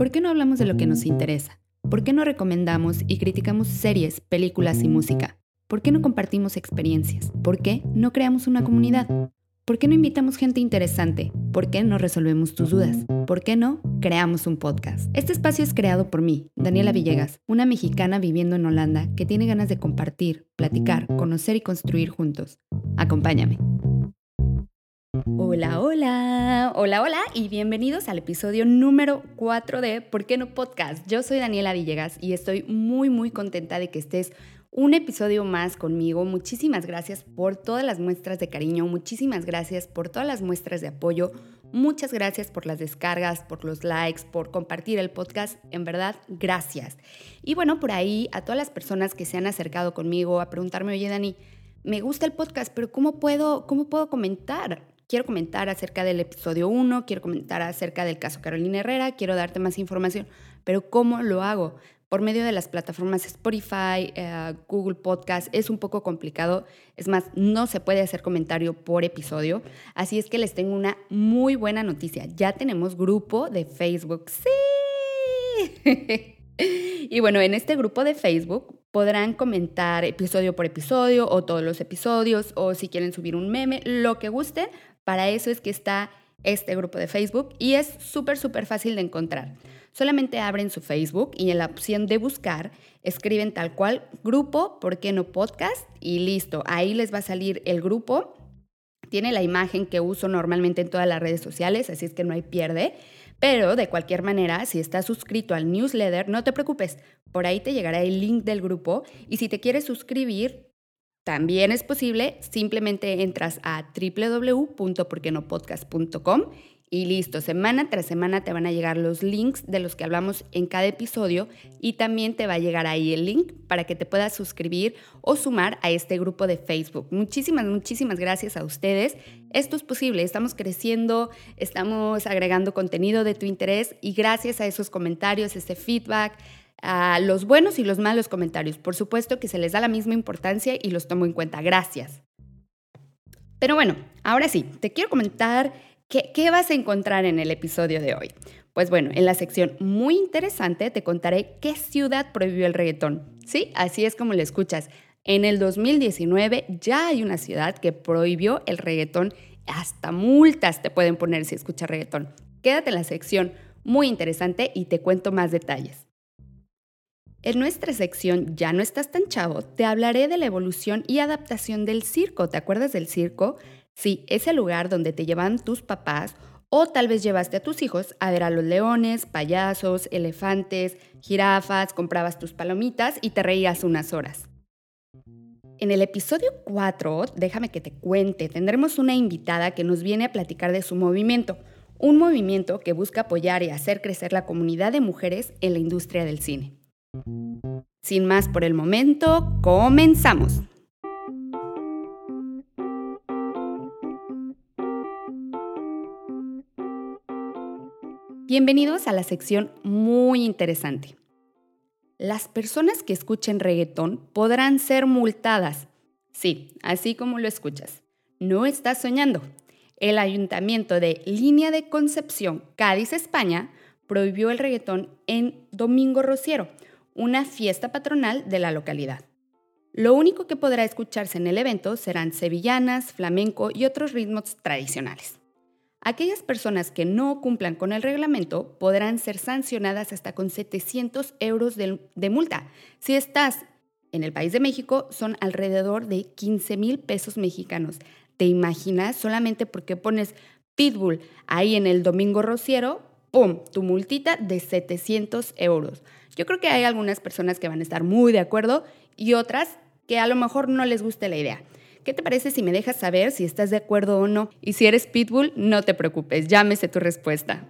¿Por qué no hablamos de lo que nos interesa? ¿Por qué no recomendamos y criticamos series, películas y música? ¿Por qué no compartimos experiencias? ¿Por qué no creamos una comunidad? ¿Por qué no invitamos gente interesante? ¿Por qué no resolvemos tus dudas? ¿Por qué no creamos un podcast? Este espacio es creado por mí, Daniela Villegas, una mexicana viviendo en Holanda que tiene ganas de compartir, platicar, conocer y construir juntos. Acompáñame. Hola, hola, hola, hola y bienvenidos al episodio número 4 de ¿Por qué no podcast? Yo soy Daniela Villegas y estoy muy, muy contenta de que estés un episodio más conmigo. Muchísimas gracias por todas las muestras de cariño, muchísimas gracias por todas las muestras de apoyo, muchas gracias por las descargas, por los likes, por compartir el podcast. En verdad, gracias. Y bueno, por ahí a todas las personas que se han acercado conmigo a preguntarme, oye Dani, me gusta el podcast, pero ¿cómo puedo, cómo puedo comentar? Quiero comentar acerca del episodio 1, quiero comentar acerca del caso Carolina Herrera, quiero darte más información, pero ¿cómo lo hago? por medio de las plataformas Spotify, eh, Google Podcast. Es un poco complicado. Es más, no se puede hacer comentario por episodio. Así es que les tengo una muy buena noticia. Ya tenemos grupo de Facebook. Sí. y bueno, en este grupo de Facebook podrán comentar episodio por episodio o todos los episodios o si quieren subir un meme, lo que guste. Para eso es que está este grupo de Facebook y es súper, súper fácil de encontrar. Solamente abren su Facebook y en la opción de buscar escriben tal cual grupo, ¿por qué no podcast? Y listo, ahí les va a salir el grupo. Tiene la imagen que uso normalmente en todas las redes sociales, así es que no hay pierde. Pero de cualquier manera, si estás suscrito al newsletter, no te preocupes, por ahí te llegará el link del grupo y si te quieres suscribir, también es posible, simplemente entras a www.porquenopodcast.com y listo, semana tras semana te van a llegar los links de los que hablamos en cada episodio y también te va a llegar ahí el link para que te puedas suscribir o sumar a este grupo de Facebook. Muchísimas, muchísimas gracias a ustedes. Esto es posible, estamos creciendo, estamos agregando contenido de tu interés y gracias a esos comentarios, ese feedback, a los buenos y los malos comentarios. Por supuesto que se les da la misma importancia y los tomo en cuenta. Gracias. Pero bueno, ahora sí, te quiero comentar ¿Qué, vas a encontrar en el episodio de hoy? Pues bueno, en la sección muy interesante te contaré qué ciudad prohibió el reggaetón. Sí, así es como lo escuchas. En el 2019 ya hay una ciudad que prohibió el reggaetón. Hasta multas te pueden poner si escuchas reggaetón. Quédate en la sección muy interesante y te cuento más detalles. En nuestra sección Ya no estás tan chavo, te hablaré de la evolución y adaptación del circo. ¿Te acuerdas del circo? Sí, ese lugar donde te llevan tus papás o tal vez llevaste a tus hijos a ver a los leones, payasos, elefantes, jirafas, comprabas tus palomitas y te reías unas horas. En el episodio 4, déjame que te cuente, tendremos una invitada que nos viene a platicar de su movimiento, un movimiento que busca apoyar y hacer crecer la comunidad de mujeres en la industria del cine. Sin más por el momento, comenzamos. Bienvenidos a la sección muy interesante. Las personas que escuchen reggaetón podrán ser multadas. Sí, así como lo escuchas. No estás soñando. El ayuntamiento de Línea de Concepción, Cádiz, España, prohibió el reggaetón en Domingo Rociero, una fiesta patronal de la localidad. Lo único que podrá escucharse en el evento serán sevillanas, flamenco y otros ritmos tradicionales. Aquellas personas que no cumplan con el reglamento podrán ser sancionadas hasta con 700 euros de, multa. Si estás en el país de México, son alrededor de 15 mil pesos mexicanos. ¿Te imaginas? Solamente porque pones Pitbull ahí en el Domingo Rociero, ¡pum! Tu multita de 700 euros. Yo creo que hay algunas personas que van a estar muy de acuerdo y otras que a lo mejor no les guste la idea. ¿Qué te parece si me dejas saber si estás de acuerdo o no? Y si eres Pitbull, no te preocupes, llámese tu respuesta.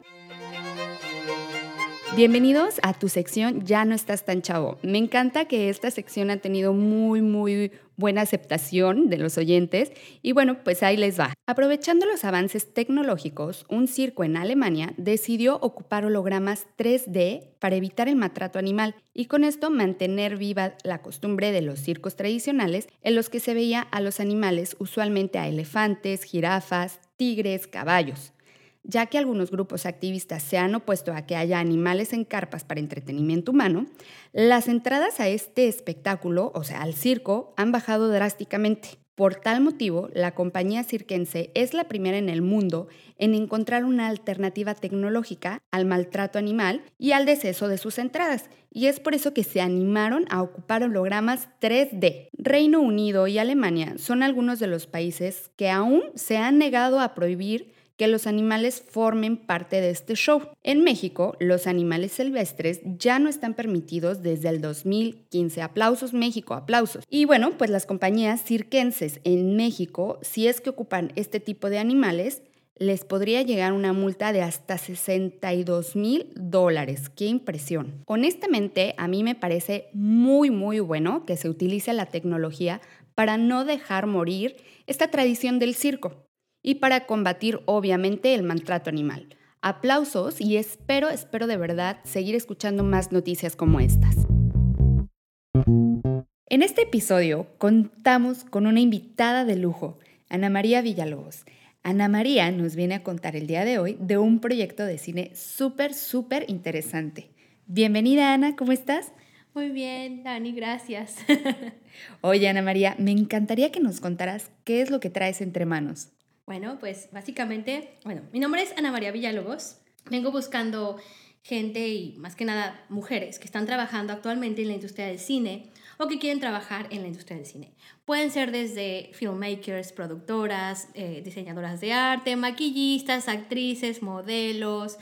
Bienvenidos a tu sección Ya no estás tan chavo. Me encanta que esta sección ha tenido muy, muy buena aceptación de los oyentes y bueno, pues ahí les va. Aprovechando los avances tecnológicos, un circo en Alemania decidió ocupar hologramas 3D para evitar el maltrato animal y con esto mantener viva la costumbre de los circos tradicionales en los que se veía a los animales usualmente a elefantes, jirafas, tigres, caballos. Ya que algunos grupos activistas se han opuesto a que haya animales en carpas para entretenimiento humano, las entradas a este espectáculo, o sea, al circo, han bajado drásticamente. Por tal motivo, la compañía cirquense es la primera en el mundo en encontrar una alternativa tecnológica al maltrato animal y al deceso de sus entradas, y es por eso que se animaron a ocupar hologramas 3D. Reino Unido y Alemania son algunos de los países que aún se han negado a prohibir que los animales formen parte de este show. En México, los animales silvestres ya no están permitidos desde el 2015. Aplausos México, aplausos. Y bueno, pues las compañías cirquenses en México, si es que ocupan este tipo de animales, les podría llegar una multa de hasta 62 mil dólares. ¡Qué impresión! Honestamente, a mí me parece muy, muy bueno que se utilice la tecnología para no dejar morir esta tradición del circo y para combatir obviamente el maltrato animal. Aplausos y espero, espero de verdad seguir escuchando más noticias como estas. En este episodio contamos con una invitada de lujo, Ana María Villalobos. Ana María nos viene a contar el día de hoy de un proyecto de cine súper, súper interesante. Bienvenida Ana, ¿cómo estás? Muy bien, Dani, gracias. Oye Ana María, me encantaría que nos contaras qué es lo que traes entre manos. Bueno, pues básicamente, bueno, mi nombre es Ana María Villalobos. Vengo buscando gente y más que nada mujeres que están trabajando actualmente en la industria del cine o que quieren trabajar en la industria del cine. Pueden ser desde filmmakers, productoras, eh, diseñadoras de arte, maquillistas, actrices, modelos,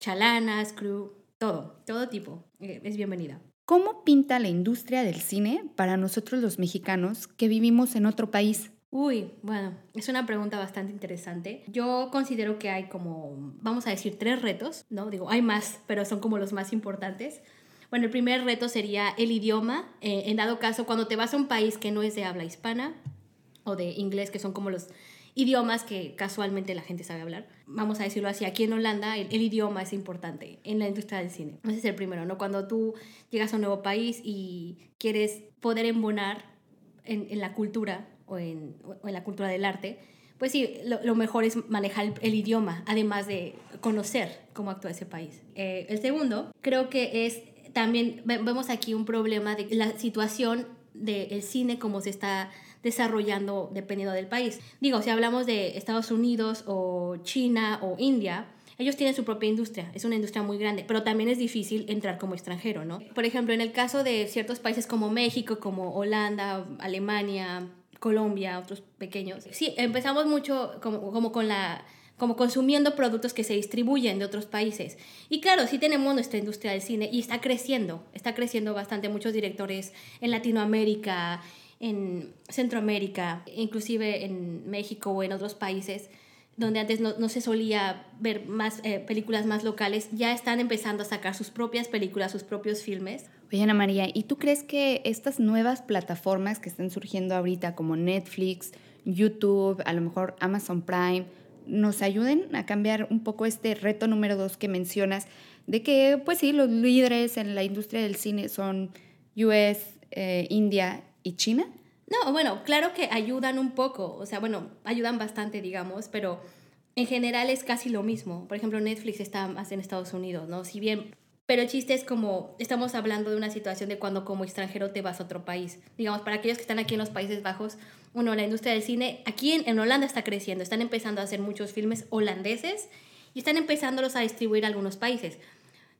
chalanas, crew, todo, todo tipo. Eh, es bienvenida. ¿Cómo pinta la industria del cine para nosotros los mexicanos que vivimos en otro país? Uy, bueno, es una pregunta bastante interesante. Yo considero que hay como, vamos a decir, tres retos, ¿no? Digo, hay más, pero son como los más importantes. Bueno, el primer reto sería el idioma. Eh, en dado caso, cuando te vas a un país que no es de habla hispana o de inglés, que son como los idiomas que casualmente la gente sabe hablar. Vamos a decirlo así, aquí en Holanda el, idioma es importante en la industria del cine. Ese es el primero, ¿no? Cuando tú llegas a un nuevo país y quieres poder embonar en la cultura o en, la cultura del arte, pues sí, lo, mejor es manejar el, idioma, además de conocer cómo actúa ese país. Eh, el segundo, creo que es también, vemos aquí un problema de la situación del cine como se está desarrollando dependiendo del país. Digo, si hablamos de Estados Unidos o China o India, ellos tienen su propia industria, es una industria muy grande, pero también es difícil entrar como extranjero, ¿no? Por ejemplo, en el caso de ciertos países como México, como Holanda, Alemania, Colombia, otros pequeños. Sí, empezamos mucho como, como con la como consumiendo productos que se distribuyen de otros países. Y claro, sí tenemos nuestra industria del cine y está creciendo, está creciendo bastante. Muchos directores en Latinoamérica, en Centroamérica, inclusive en México o en otros países, donde antes no, no se solía ver más eh, películas más locales, ya están empezando a sacar sus propias películas, sus propios filmes. Oye, Ana María, ¿y tú crees que estas nuevas plataformas que están surgiendo ahorita, como Netflix, YouTube, a lo mejor Amazon Prime, nos ayuden a cambiar un poco este reto número dos que mencionas, de que, pues sí, los líderes en la industria del cine son US, eh, India y China? No, bueno, claro que ayudan un poco, o sea, bueno, ayudan bastante, digamos, pero en general es casi lo mismo. Por ejemplo, Netflix está más en Estados Unidos, ¿no? Si bien, pero el chiste es como, estamos hablando de una situación de cuando como extranjero te vas a otro país. Digamos, para aquellos que están aquí en los Países Bajos, uno, la industria del cine, aquí en, Holanda está creciendo, están empezando a hacer muchos filmes holandeses y están empezándolos a distribuir a algunos países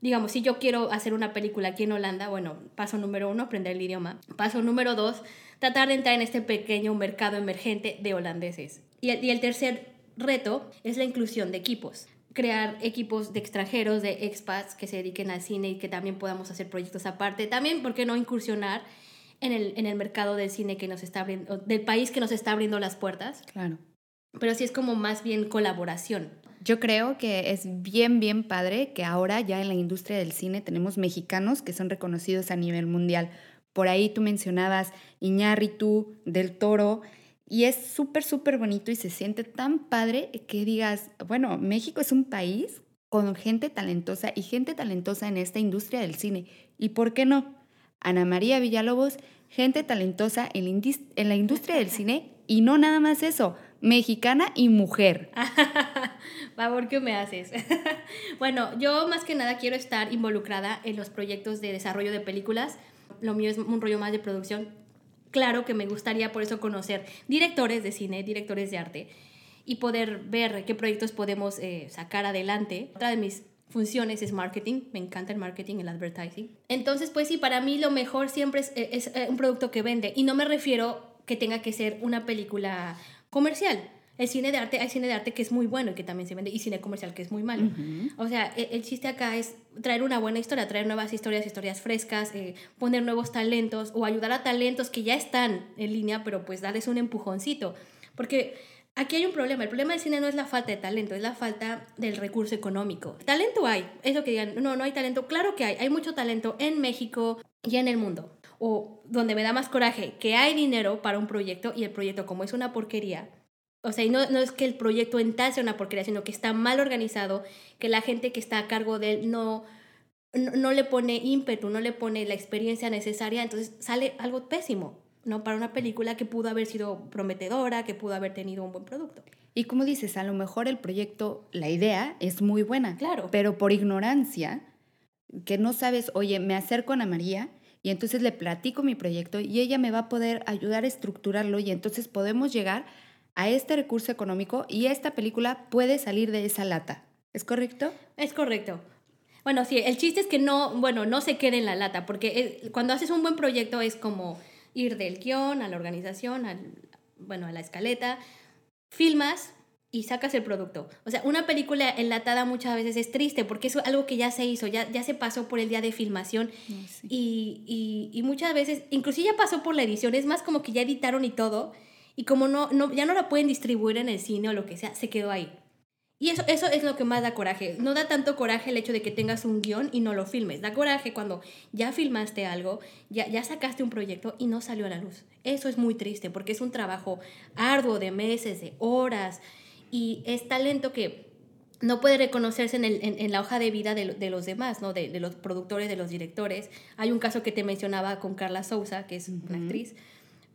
digamos, si yo quiero hacer una película aquí en Holanda, bueno, paso número uno, aprender el idioma. Paso número dos, tratar de entrar en este pequeño mercado emergente de holandeses. Y el tercer reto es la inclusión de equipos. Crear equipos de extranjeros, de expats que se dediquen al cine y que también podamos hacer proyectos aparte. También, ¿por qué no incursionar en el, en el mercado del cine que nos está abriendo, del país que nos está abriendo las puertas? Claro. Pero sí es como más bien colaboración. Yo creo que es bien, bien padre que ahora ya en la industria del cine tenemos mexicanos que son reconocidos a nivel mundial. Por ahí tú mencionabas Iñárritu, Del Toro, y es súper, súper bonito y se siente tan padre que digas, bueno, México es un país con gente talentosa y gente talentosa en esta industria del cine. ¿Y por qué no? Ana María Villalobos, gente talentosa en la industria del cine y no nada más eso, mexicana y mujer. Favor, ¿qué me haces? bueno, yo más que nada quiero estar involucrada en los proyectos de desarrollo de películas. Lo mío es un rollo más de producción. Claro que me gustaría por eso conocer directores de cine, directores de arte y poder ver qué proyectos podemos eh, sacar adelante. Otra de mis funciones es marketing, me encanta el marketing, el advertising. Entonces, pues sí, para mí lo mejor siempre es, es, un producto que vende y no me refiero que tenga que ser una película comercial. El cine de arte, hay cine de arte que es muy bueno y que también se vende, y cine comercial que es muy malo. O sea, e, el, chiste acá es traer una buena historia, traer nuevas historias, historias frescas, eh, poner nuevos talentos o ayudar a talentos que ya están en línea, pero pues darles un empujoncito. Porque Aquí hay un problema. El problema del cine no es la falta de talento, es la falta del recurso económico. Talento hay. Eso que digan, no, no hay talento. Claro que hay. Hay mucho talento en México y en el mundo. O donde me da más coraje, que hay dinero para un proyecto y el proyecto como es una porquería. O sea, no, no es que el proyecto en tal sea una porquería, sino que está mal organizado, que la gente que está a cargo de él no, no, no le pone ímpetu, no le pone la experiencia necesaria, entonces sale algo pésimo. ¿no? Para una película que pudo haber sido prometedora, que pudo haber tenido un buen producto. Y como dices, a lo mejor el proyecto, la idea es muy buena. Claro. Pero por ignorancia, que no sabes, oye, me acerco a Ana María y entonces le platico mi proyecto y ella me va a poder ayudar a estructurarlo y entonces podemos llegar a este recurso económico y esta película puede salir de esa lata. ¿Es correcto? Es correcto. Bueno, sí, el chiste es que no, bueno, no se quede en la lata, porque cuando haces un buen proyecto es como ir del guion a la organización, al, bueno, a la escaleta, filmas y sacas el producto. O sea, una película enlatada muchas veces es triste porque es algo que ya se hizo, ya, ya se pasó por el día de filmación y, y, y, muchas veces, inclusive ya pasó por la edición, es más como que ya editaron y todo y como no, no, ya no la pueden distribuir en el cine o lo que sea, se quedó ahí. Y eso, eso es lo que más da coraje. No da tanto coraje el hecho de que tengas un guion y no lo filmes. Da coraje cuando ya filmaste algo, ya, ya sacaste un proyecto y no salió a la luz. Eso es muy triste porque es un trabajo arduo de meses, de horas y es talento que no puede reconocerse en, el, en, la hoja de vida de, de los demás, ¿no? De, de, los productores, de los directores. Hay un caso que te mencionaba con Carla Souza, que es una actriz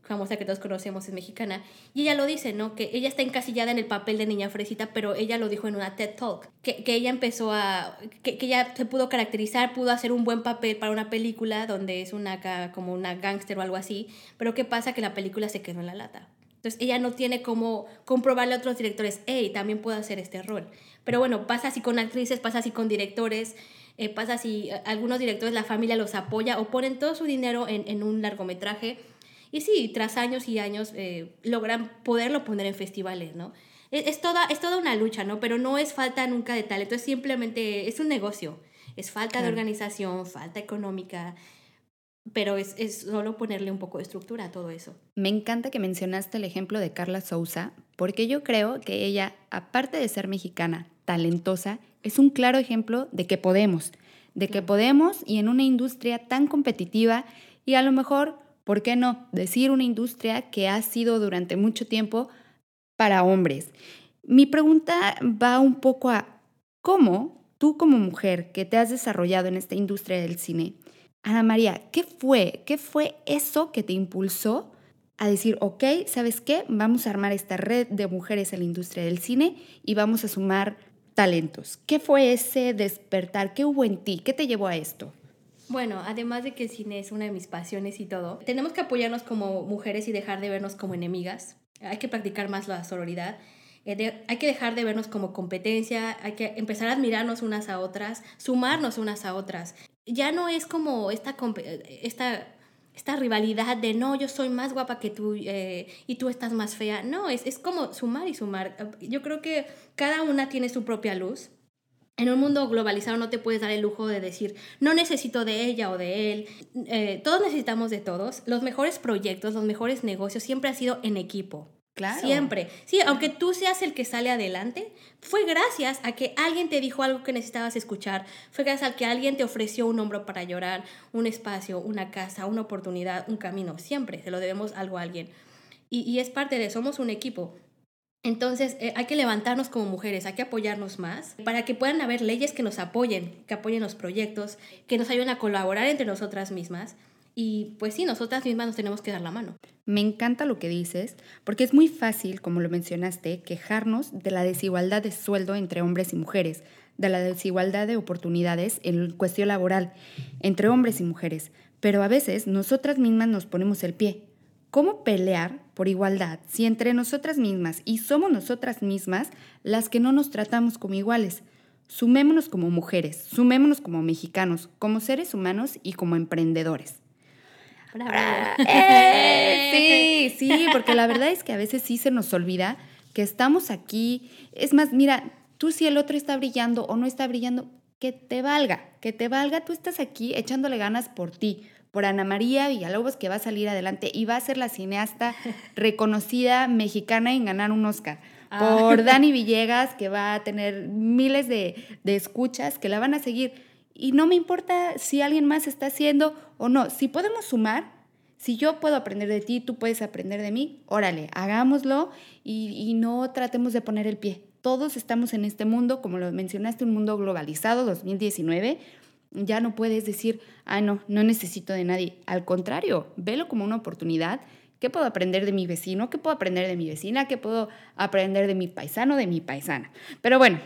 famosa que todos conocemos, es mexicana, y ella lo dice, ¿no? Que ella está encasillada en el papel de niña fresita, pero ella lo dijo en una TED Talk, que, que ella empezó a, que, que, ella se pudo caracterizar, pudo hacer un buen papel para una película donde es una como una gángster o algo así, pero ¿qué pasa? Que la película se quedó en la lata. Entonces ella no tiene como comprobarle a otros directores, hey, también puedo hacer este rol. Pero bueno, pasa así con actrices, pasa así con directores, eh, pasa así, algunos directores, la familia los apoya o ponen todo su dinero en, en un largometraje y sí, tras años y años eh, logran poderlo poner en festivales, ¿no? Es, toda, es toda una lucha, ¿no? Pero no es falta nunca de talento, es simplemente, es un negocio. Es falta de organización, falta económica, pero es, es, solo ponerle un poco de estructura a todo eso. Me encanta que mencionaste el ejemplo de Carla Souza, porque yo creo que ella, aparte de ser mexicana, talentosa, es un claro ejemplo de que podemos, de que podemos y en una industria tan competitiva y a lo mejor ¿Por qué no? Decir una industria que ha sido durante mucho tiempo para hombres. Mi pregunta va un poco a cómo tú como mujer que te has desarrollado en esta industria del cine, Ana María, ¿qué fue? ¿Qué fue eso que te impulsó a decir, ok, ¿sabes qué? Vamos a armar esta red de mujeres en la industria del cine y vamos a sumar talentos. ¿Qué fue ese despertar? ¿Qué hubo en ti? ¿Qué te llevó a esto? Bueno, además de que el cine es una de mis pasiones y todo, tenemos que apoyarnos como mujeres y dejar de vernos como enemigas. Hay que practicar más la sororidad. Eh, hay que dejar de vernos como competencia, hay que empezar a admirarnos unas a otras, sumarnos unas a otras. Ya no es como esta, esta, esta rivalidad de no, yo soy más guapa que tú eh, y tú estás más fea. No, es, es como sumar y sumar. Yo creo que cada una tiene su propia luz en un mundo globalizado no te puedes dar el lujo de decir, no necesito de ella o de él. Eh, todos necesitamos de todos. Los mejores proyectos, los mejores negocios siempre han sido en equipo. Claro. Siempre. Sí, aunque tú seas el que sale adelante, fue gracias a que alguien te dijo algo que necesitabas escuchar. Fue gracias a que alguien te ofreció un hombro para llorar, un espacio, una casa, una oportunidad, un camino. Siempre se lo debemos algo a alguien. Y, y es parte de, somos un equipo. Entonces, eh, hay que levantarnos como mujeres, hay que apoyarnos más para que puedan haber leyes que nos apoyen, que apoyen los proyectos, que nos ayuden a colaborar entre nosotras mismas Y pues sí, nosotras mismas nos tenemos que dar la mano. Me encanta lo que dices, porque es muy fácil, como lo mencionaste, quejarnos de la desigualdad de sueldo entre hombres y mujeres, de la desigualdad de oportunidades en cuestión laboral entre hombres y mujeres, pero a veces nosotras mismas nos ponemos el pie. ¿Cómo pelear por igualdad si entre nosotras mismas y somos nosotras mismas las que no nos tratamos como iguales? Sumémonos como mujeres, sumémonos como mexicanos, como seres humanos y como emprendedores. ¡Eh! sí, sí, porque la verdad es que a veces sí se nos olvida que estamos aquí. Es más, mira, tú si el otro está brillando o no está brillando, que te valga, que te valga, tú estás aquí echándole ganas por ti, por Ana María Villalobos que va a salir adelante y va a ser la cineasta reconocida mexicana en ganar un Oscar. Ah. Por Dani Villegas que va a tener miles de, de escuchas que la van a seguir. Y no me importa si alguien más está haciendo o no. Si podemos sumar, si yo puedo aprender de ti, tú puedes aprender de mí, órale, hagámoslo y, y no tratemos de poner el pie. Todos estamos en este mundo, como lo mencionaste, un mundo globalizado, 2019. Ya no puedes decir, ah, no, no necesito de nadie. Al contrario, velo como una oportunidad. ¿Qué puedo aprender de mi vecino? ¿Qué puedo aprender de mi vecina? ¿Qué puedo aprender de mi paisano, de mi paisana? Pero bueno,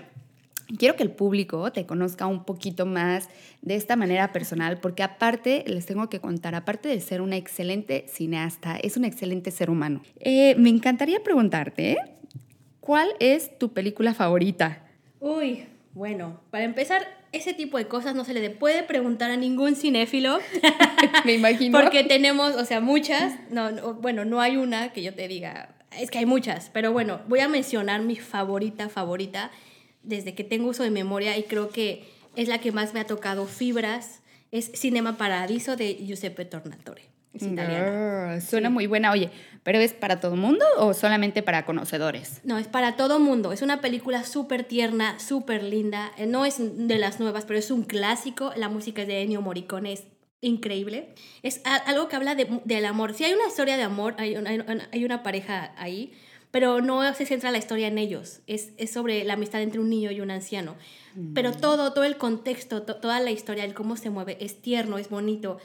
quiero que el público te conozca un poquito más de esta manera personal, porque aparte, les tengo que contar, aparte de ser una excelente cineasta, es un excelente ser humano. Eh, me encantaría preguntarte, ¿Cuál es tu película favorita? Uy, bueno, para empezar, ese tipo de cosas no se le puede preguntar a ningún cinéfilo. Me imagino. Porque tenemos, o sea, muchas. No, bueno, no hay una que yo te diga. Es que hay muchas. Pero bueno, voy a mencionar mi favorita, favorita, desde que tengo uso de memoria y creo que es la que más me ha tocado fibras. Es Cinema Paradiso de Giuseppe Tornatore. Es italiana. suena muy buena. Oye, ¿pero es para todo mundo o solamente para conocedores? No, es para todo mundo. Es una película súper tierna, súper linda. Eh, no es de las nuevas, pero es un clásico. La música es de Ennio Morricone, es increíble. Es algo que habla de, del amor. Si hay una historia de amor, hay una, hay una pareja ahí, pero no se centra la historia en ellos. Es, es sobre la amistad entre un niño y un anciano. Pero mm. todo, todo el contexto, toda la historia, el cómo se mueve, es tierno, es bonito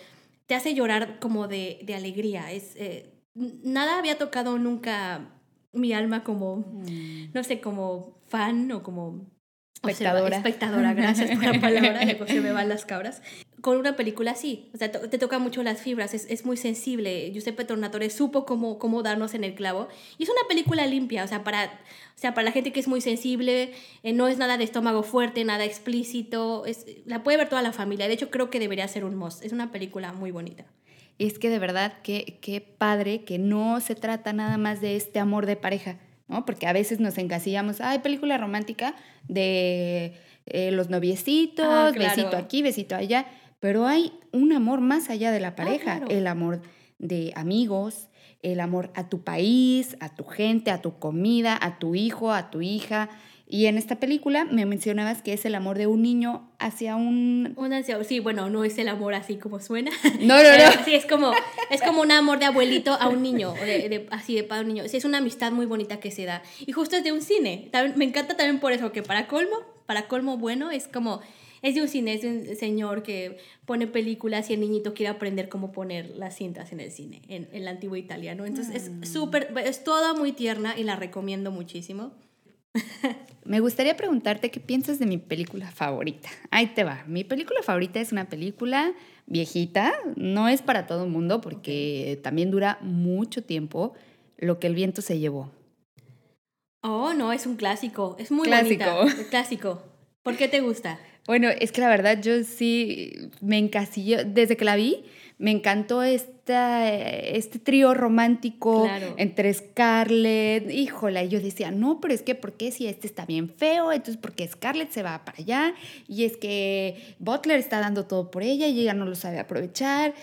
te hace llorar como de, de alegría. Es, eh, nada había tocado nunca mi alma como, mm. no sé, como fan o como espectadora. espectadora, gracias por la palabra, de se me van las cabras. Con una película así, o sea, te toca mucho las fibras, es, es, muy sensible. Giuseppe Tornatore supo cómo, cómo darnos en el clavo. Y es una película limpia, o sea, para, o sea, para la gente que es muy sensible, eh, no es nada de estómago fuerte, nada explícito, es, la puede ver toda la familia. De hecho, creo que debería ser un must. Es una película muy bonita. Es que de verdad, qué, qué padre que no se trata nada más de este amor de pareja, ¿no? Porque a veces nos encasillamos, hay película romántica de eh, los noviecitos, ah, besito aquí, besito allá, pero hay un amor más allá de la ah, pareja, el amor de amigos, el amor a tu país, a tu gente, a tu comida, a tu hijo, a tu hija. Y en esta película me mencionabas que es el amor de un niño hacia un... un anciano. Sí, bueno, no es el amor así como suena. No, no, no. Sí, es como, es como un amor de abuelito a un niño, de, así de padre a un niño. Sí, es una amistad muy bonita que se da. Y justo es de un cine. me encanta también por eso, que para colmo, para colmo bueno, es como es de un cine, es de un señor que pone películas y el niñito quiere aprender cómo poner las cintas en el cine, en, el antiguo italiano. Entonces es mm. súper, es toda muy tierna y la recomiendo muchísimo. Me gustaría preguntarte qué piensas de mi película favorita. Ahí te va. Mi película favorita es una película viejita, no es para todo el mundo porque también dura mucho tiempo, Lo que el viento se llevó. Oh, no, es un clásico, es muy clásico. bonita. Clásico. ¿Por qué te gusta? Bueno, es que la verdad yo sí me encasillo, desde que la vi, me encantó esta, este trío romántico entre Scarlett, híjola, y yo decía, no, pero es que, ¿por qué si este está bien feo? Entonces, ¿por qué Scarlett se va para allá? Y es que Butler está dando todo por ella y ella no lo sabe aprovechar.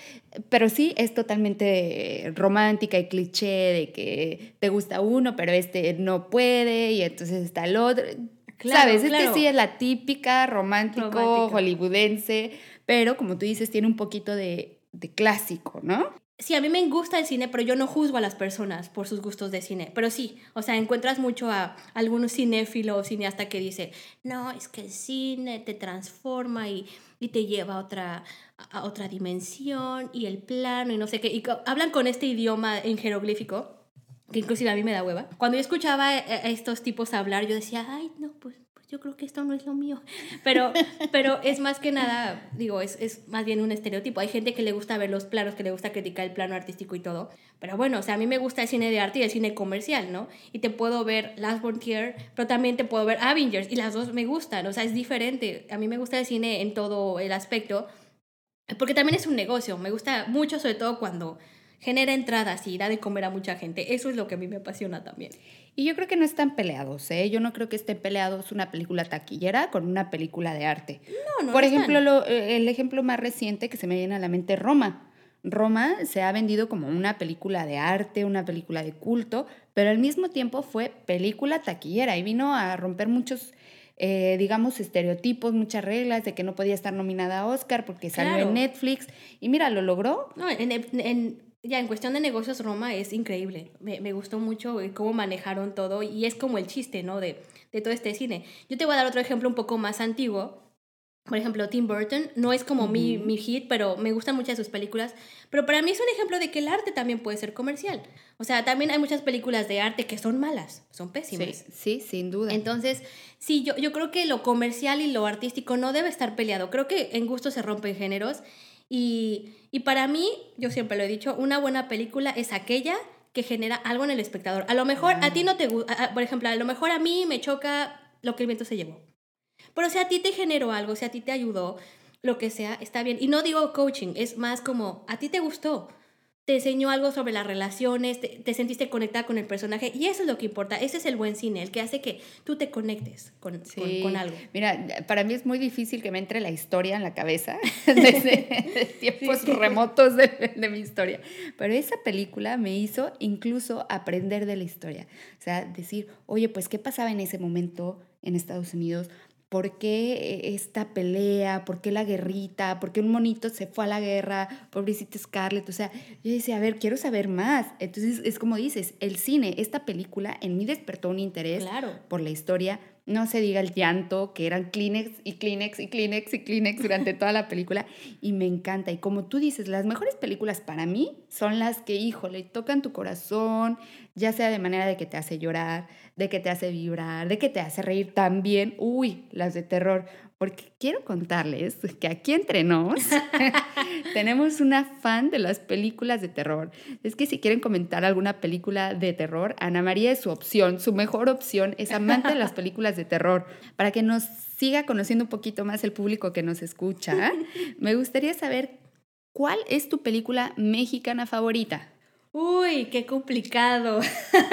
Pero sí, es totalmente romántica y cliché de que te gusta uno, pero este no puede y entonces está el otro ¿Sabes? Este sí es la típica romántico hollywoodense, pero como tú dices, tiene un poquito de, de clásico, ¿no? Sí, a mí me gusta el cine, pero yo no juzgo a las personas por sus gustos de cine. Pero sí, o sea, encuentras mucho a algunos cinéfilos o cineasta que dice, no, es que el cine te transforma y y te lleva a otra, a otra dimensión y el plano y no sé qué. Y hablan con este idioma en jeroglífico que inclusive a mí me da hueva. Cuando yo escuchaba a estos tipos hablar, yo decía, ay, no, pues yo creo que esto no es lo mío. Pero, pero es más que nada, digo, es, es más bien un estereotipo. Hay gente que le gusta ver los planos, que le gusta criticar el plano artístico y todo. Pero bueno, o sea, a mí me gusta el cine de arte y el cine comercial, ¿no? Y te puedo ver Last Frontier, pero también te puedo ver Avengers y las dos me gustan, o sea, es diferente. A mí me gusta el cine en todo el aspecto, porque también es un negocio. Me gusta mucho, sobre todo cuando genera entradas y da de comer a mucha gente. Eso es lo que a mí me apasiona también. Y yo creo que no están peleados, ¿eh? Yo no creo que estén peleados una película taquillera con una película de arte. No, no. Por ejemplo, eh, el ejemplo más reciente que se me viene a la mente es Roma. Roma se ha vendido como una película de arte, una película de culto, pero al mismo tiempo fue película taquillera y vino a romper muchos, eh, digamos, estereotipos, muchas reglas de que no podía estar nominada a Oscar porque salió en Netflix. Y mira, lo logró. No, en, en ya en cuestión de negocios, Roma es increíble. Me, me, gustó mucho cómo manejaron todo y es como el chiste, ¿no? De, de todo este cine. Yo te voy a dar otro ejemplo un poco más antiguo. Por ejemplo, Tim Burton no es como mi, mi, hit, pero me gustan muchas de sus películas. Pero para mí es un ejemplo de que el arte también puede ser comercial. O sea, también hay muchas películas de arte que son malas, son pésimas. Sí, sí sin duda. Entonces, sí, yo, yo creo que lo comercial y lo artístico no debe estar peleado. Creo que en gusto se rompen géneros y, y para mí, yo siempre lo he dicho, una buena película es aquella que genera algo en el espectador. A lo mejor a ti no te gusta, por ejemplo, a lo mejor a mí me choca lo que el viento se llevó. Pero si a ti te generó algo, si a ti te ayudó, lo que sea, está bien. Y no digo coaching, es más como, a ti te gustó te enseñó algo sobre las relaciones, te, sentiste conectada con el personaje y eso es lo que importa. Ese es el buen cine, el que hace que tú te conectes con, con, algo. Mira, para mí es muy difícil que me entre la historia en la cabeza desde, tiempos remotos de, de, mi historia. Pero esa película me hizo incluso aprender de la historia. O sea, decir, oye, pues, ¿qué pasaba en ese momento en Estados Unidos? ¿Por qué esta pelea? ¿Por qué la guerrita? ¿Por qué un monito se fue a la guerra? Pobrecita Scarlett. O sea, yo decía, a ver, quiero saber más. Entonces, es como dices, el cine, esta película en mí despertó un interés por la historia. No se diga el llanto, que eran Kleenex y Kleenex y Kleenex y Kleenex durante toda la película. Y me encanta. Y como tú dices, las mejores películas para mí son las que, híjole, tocan tu corazón, ya sea de manera de que te hace llorar, de que te hace vibrar, de que te hace reír también. Uy, las de terror. Porque quiero contarles que aquí entre nos tenemos una fan de las películas de terror. Es que si quieren comentar alguna película de terror, Ana María es su opción, su mejor opción, es amante de las películas de terror. Para que nos siga conociendo un poquito más el público que nos escucha, me gustaría saber cuál es tu película mexicana favorita. Uy, qué complicado.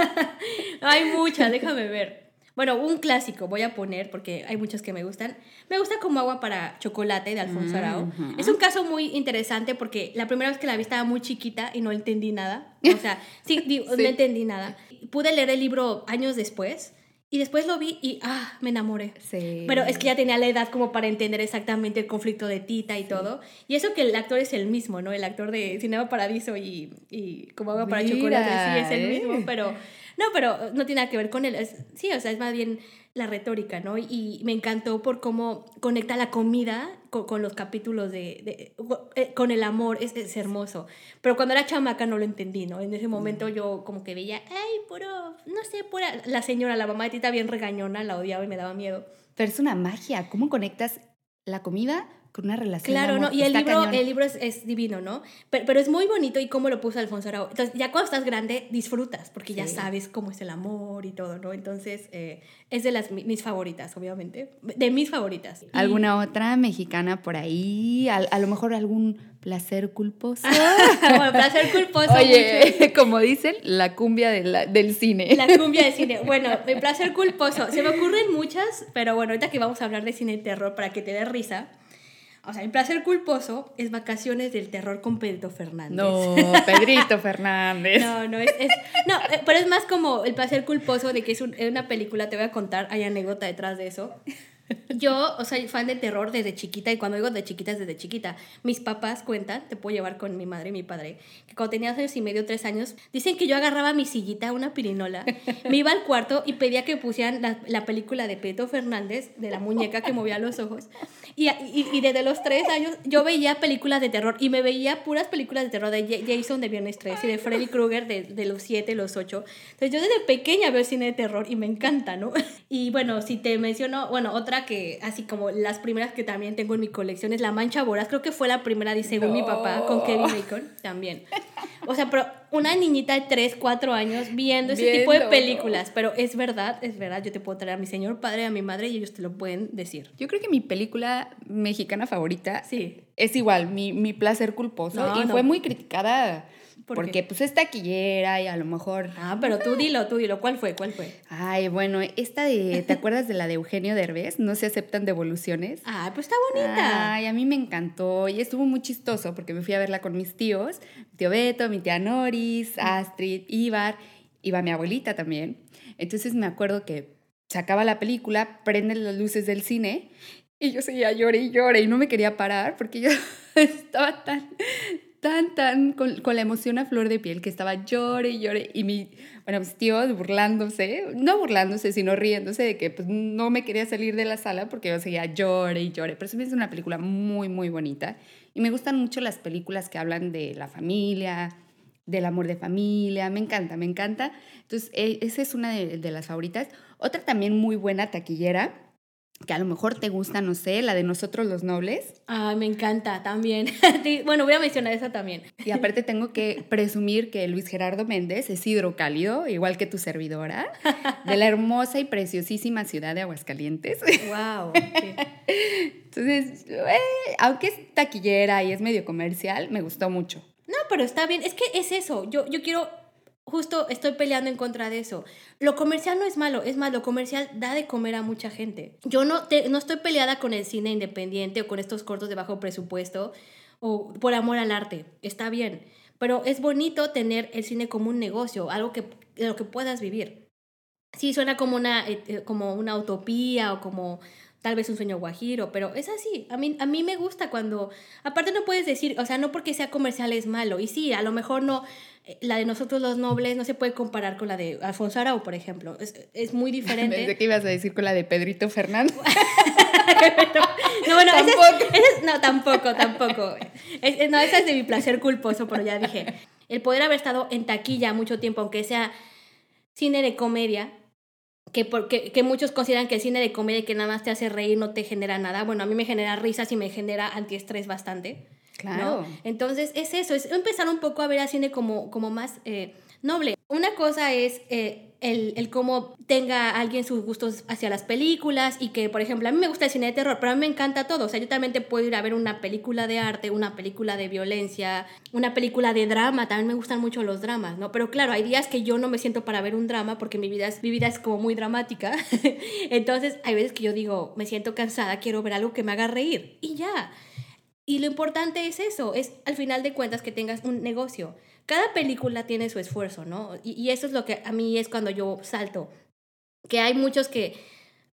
hay muchas, déjame ver. Bueno, un clásico voy a poner porque hay muchos que me gustan. Me gusta como agua para chocolate de Alfonso Arau. Es un caso muy interesante porque la primera vez que la vi estaba muy chiquita y no entendí nada. O sea, sí, no entendí nada. Pude leer el libro años después y después lo vi y, ah, me enamoré. Sí. Pero es que ya tenía la edad como para entender exactamente el conflicto de Tita y todo. Y eso que el actor es el mismo, ¿no? El actor de Cinema Paradiso y, y Como Agua para Chocolate, sí, es el mismo, pero... No, pero no tiene nada que ver con él. sí, o sea, es más bien la retórica, ¿no? Y me encantó por cómo conecta la comida con, los capítulos de, eh, con el amor, es, es, hermoso. Pero cuando era chamaca no lo entendí, ¿no? En ese momento yo como que veía, ay, puro, no sé, pura, la señora, la mamá de Tita bien regañona, la odiaba y me daba miedo. Pero es una magia, ¿cómo conectas la comida con una relación. Claro, ¿no? Y el libro, el libro es, es divino, ¿no? Pero, pero, es muy bonito y cómo lo puso Alfonso Arau. Entonces, ya cuando estás grande, disfrutas, porque ya sabes cómo es el amor y todo, ¿no? Entonces, eh, es de las mis favoritas, obviamente. De mis favoritas. ¿Alguna otra mexicana por ahí? A, a lo mejor algún placer culposo. bueno, placer culposo. Oye, como dicen, la cumbia de la, del cine. La cumbia del cine. Bueno, el placer culposo. Se me ocurren muchas, pero bueno, ahorita que vamos a hablar de cine terror para que te dé risa. O sea, el placer culposo es vacaciones del terror con Pedrito Fernández. No, Pedrito Fernández. no, no, es, no, eh, pero es más como el placer culposo de que es una película, te voy a contar, hay anécdota detrás de eso. Yo, o sea, fan de terror desde chiquita, y cuando digo de chiquita es desde chiquita. Mis papás cuentan, te puedo llevar con mi madre y mi padre, que cuando tenía dos años y medio, tres años, dicen que yo agarraba mi sillita, una pirinola, me iba al cuarto y pedía que pusieran la, la película de Pedro Fernández, de la muñeca que movía los ojos. Y, y, y, desde los tres años yo veía películas de terror y me veía puras películas de terror de Jason de Viernes 3 y de Freddy Krueger de, de los siete, los ocho. Entonces yo desde pequeña veo cine de terror y me encanta, ¿no? Y bueno, si te menciono, bueno, otra que así como las primeras que también tengo en mi colección es La Mancha Voraz, creo que fue la primera, dice según mi papá, con Kevin Bacon también. O sea, pero una niñita de 3, 4 años viendo ese tipo de películas, pero es verdad, es verdad, yo te puedo traer a mi señor padre, a mi madre y ellos te lo pueden decir. Yo creo que mi película mexicana favorita sí. es igual, mi, mi placer culposo, y fue muy criticada porque pues es taquillera y a lo mejor... Ah, pero tú dilo, tú dilo. ¿Cuál fue? ¿Cuál fue? Ay, bueno, esta de... ¿Te acuerdas de la de Eugenio Derbez? No se aceptan devoluciones. Ah, pues está bonita. Ay, a mí me encantó y estuvo muy chistoso porque me fui a verla con mis tíos. Mi tío Beto, mi tía Noris, Astrid, Ibar. Iba mi abuelita también. Entonces me acuerdo que sacaba la película, prenden las luces del cine y yo seguía llore y llore y no me quería parar porque yo estaba tan, tan, tan con, con, la emoción a flor de piel que estaba llore y llore. Y mi, bueno, mis tíos burlándose, no burlándose, sino riéndose de que pues, no me quería salir de la sala porque yo seguía llore y llore. Pero es una película muy, muy bonita. Y me gustan mucho las películas que hablan de la familia, del amor de familia. Me encanta, me encanta. Entonces, e, esa es una de, de las favoritas. Otra también muy buena taquillera que a lo mejor te gusta, no sé, la de Nosotros los Nobles. Ah, me encanta también. bueno, voy a mencionar esa también. Y aparte tengo que presumir que Luis Gerardo Méndez es hidrocálido, igual que tu servidora, de la hermosa y preciosísima ciudad de Aguascalientes. ¡Wow! Entonces, eh, aunque es taquillera y es medio comercial, me gustó mucho. No, pero está bien. Es que es eso. Yo, yo quiero justo estoy peleando en contra de eso. Lo comercial no es malo, es más, lo comercial da de comer a mucha gente. Yo no, no estoy peleada con el cine independiente o con estos cortos de bajo presupuesto o por amor al arte, está bien, pero es bonito tener el cine como un negocio, algo que, de lo que puedas vivir. Sí, suena como una, eh, eh, como una utopía o como tal vez un sueño guajiro, pero es así. A mí, a mí me gusta cuando, aparte no puedes decir, o sea, no porque sea comercial es malo. Y sí, a lo mejor no, eh, la de nosotros los nobles no se puede comparar con la de Alfonso Arau, por ejemplo. Es, es muy diferente. Pensé que ibas a decir con la de Pedrito Fernández. no, bueno, ¿Tampoco? Esa es, no, tampoco, tampoco. no, esa es de mi placer culposo, pero ya dije. El poder haber estado en taquilla mucho tiempo, aunque sea cine de comedia, que, porque, que muchos consideran que el cine de comedia que nada más te hace reír no te genera nada. Bueno, a mí me genera risas y me genera antiestrés bastante. Claro. Entonces es eso, es empezar un poco a ver al cine como, como más eh, noble. Una cosa es eh, el, el cómo tenga alguien sus gustos hacia las películas y que, por ejemplo, a mí me gusta el cine de terror, pero a mí me encanta todo. O sea, yo también te puedo ir a ver una película de arte, una película de violencia, una película de drama. También me gustan mucho los dramas, ¿no? Pero claro, hay días que yo no me siento para ver un drama porque mi vida es, mi vida es como muy dramática. Entonces, hay veces que yo digo, me siento cansada, quiero ver algo que me haga reír. Y ya. Y lo importante es eso, es al final de cuentas que tengas un negocio. Cada película tiene su esfuerzo, ¿no? Y, eso es lo que a mí es cuando yo salto. Que hay muchos que,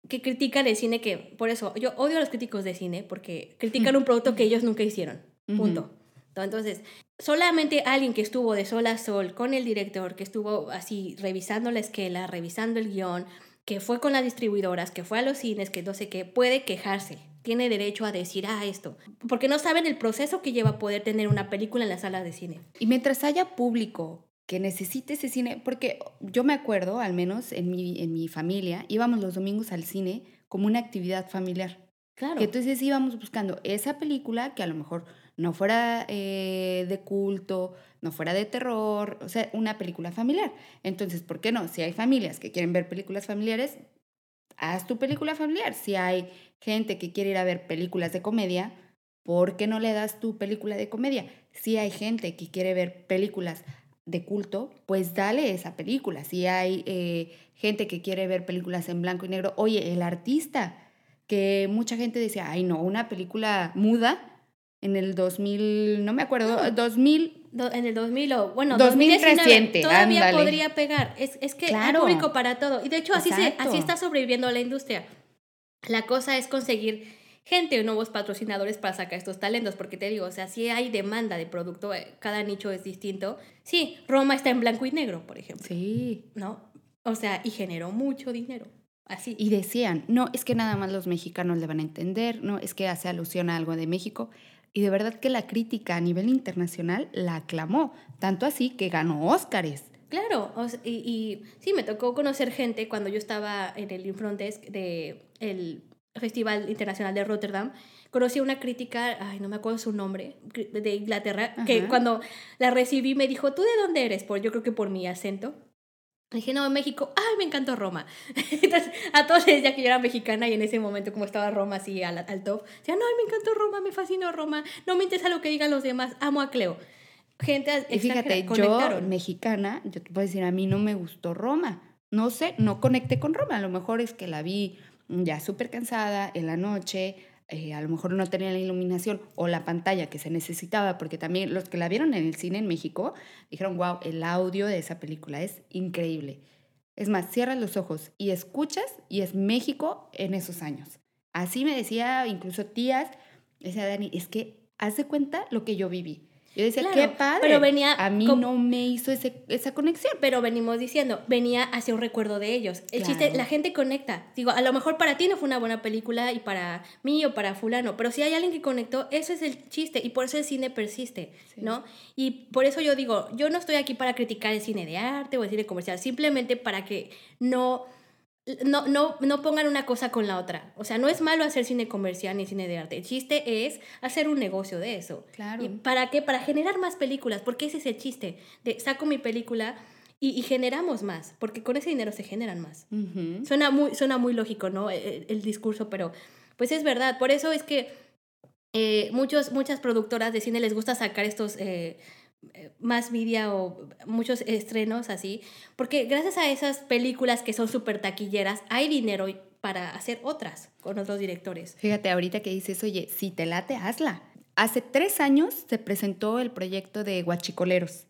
que critican el cine, que por eso yo odio a los críticos de cine, porque critican un producto que ellos nunca hicieron. Punto. Entonces, solamente alguien que estuvo de sol a sol con el director, que estuvo así revisando la esquela, revisando el guion, que fue con las distribuidoras, que fue a los cines, que no sé qué, puede quejarse tiene derecho a decir, ah, esto, porque no saben el proceso que lleva a poder tener una película en la sala de cine. Y mientras haya público que necesite ese cine, porque yo me acuerdo, al menos en mi, en mi familia, íbamos los domingos al cine como una actividad familiar. Claro. Que entonces íbamos buscando esa película que a lo mejor no fuera eh, de culto, no fuera de terror, o sea, una película familiar. Entonces, ¿por qué no? Si hay familias que quieren ver películas familiares, haz tu película familiar. Si hay gente que quiere ir a ver películas de comedia, ¿por qué no le das tu película de comedia? Si hay gente que quiere ver películas de culto, pues dale esa película. Si hay eh, gente que quiere ver películas en blanco y negro, oye, el artista, que mucha gente decía, ay no, una película muda en el 2000, no me acuerdo, 2000... En el 2000 o, bueno, 2019 todavía podría pegar. Es, es que hay público para todo. Y de hecho así, se, así está sobreviviendo la industria. La cosa es conseguir gente o nuevos patrocinadores para sacar estos talentos, porque te digo, o sea, si hay demanda de producto, eh, cada nicho es distinto. Sí, Roma está en blanco y negro, por ejemplo. Sí. ¿No? O sea, y generó mucho dinero. Así. Y decían, no, es que nada más los mexicanos le van a entender, no, es que hace alusión a algo de México. Y de verdad que la crítica a nivel internacional la aclamó, tanto así que ganó Óscares. Claro, y, y, sí, me tocó conocer gente cuando yo estaba en el Infrontes de el Festival Internacional de Rotterdam, conocí una crítica, ay, no me acuerdo su nombre, de Inglaterra, que cuando la recibí me dijo, ¿tú de dónde eres? Por, yo creo que por mi acento. Dije, no, en México, ay, me encantó Roma. Entonces, a todos les decía que yo era mexicana y en ese momento, como estaba Roma así al, al top, decía, no, me encantó Roma, me fascinó Roma, no me interesa lo que digan los demás, amo a Cleo. Gente Y fíjate, yo, mexicana, yo te puedo decir, a mí no me gustó Roma. No sé, no conecté con Roma. A lo mejor es que la vi ya súper cansada en la noche, eh, a lo mejor no tenía la iluminación o la pantalla que se necesitaba, porque también los que la vieron en el cine en México dijeron, wow, el audio de esa película es increíble. Es más, cierras los ojos y escuchas y es México en esos años. Así me decía incluso tías, decía Dani, es que haz de cuenta lo que yo viví. Yo decía, qué padre. Pero venía a mí no me hizo ese, esa conexión. Pero venimos diciendo, venía hacia un recuerdo de ellos. El chiste, la gente conecta. Digo, a lo mejor para ti no fue una buena película y para mí o para fulano, pero si hay alguien que conectó, eso es el chiste y por eso el cine persiste, ¿no? Y por eso yo digo, yo no estoy aquí para criticar el cine de arte o el cine comercial, simplemente para que no no, no, no pongan una cosa con la otra. O sea, no es malo hacer cine comercial ni cine de arte. El chiste es hacer un negocio de eso. Claro. ¿Y para qué? Para generar más películas, porque ese es el chiste. De saco mi película y, generamos más, porque con ese dinero se generan más. suena, muy, suena muy lógico, ¿no? El, discurso, pero pues es verdad. Por eso es que eh, muchos, muchas productoras de cine les gusta sacar estos... Eh, más media o muchos estrenos así, porque gracias a esas películas que son súper taquilleras, hay dinero para hacer otras con otros directores. Fíjate, ahorita que dices, oye, si te late, hazla. Hace tres años se presentó el proyecto de Guachicoleros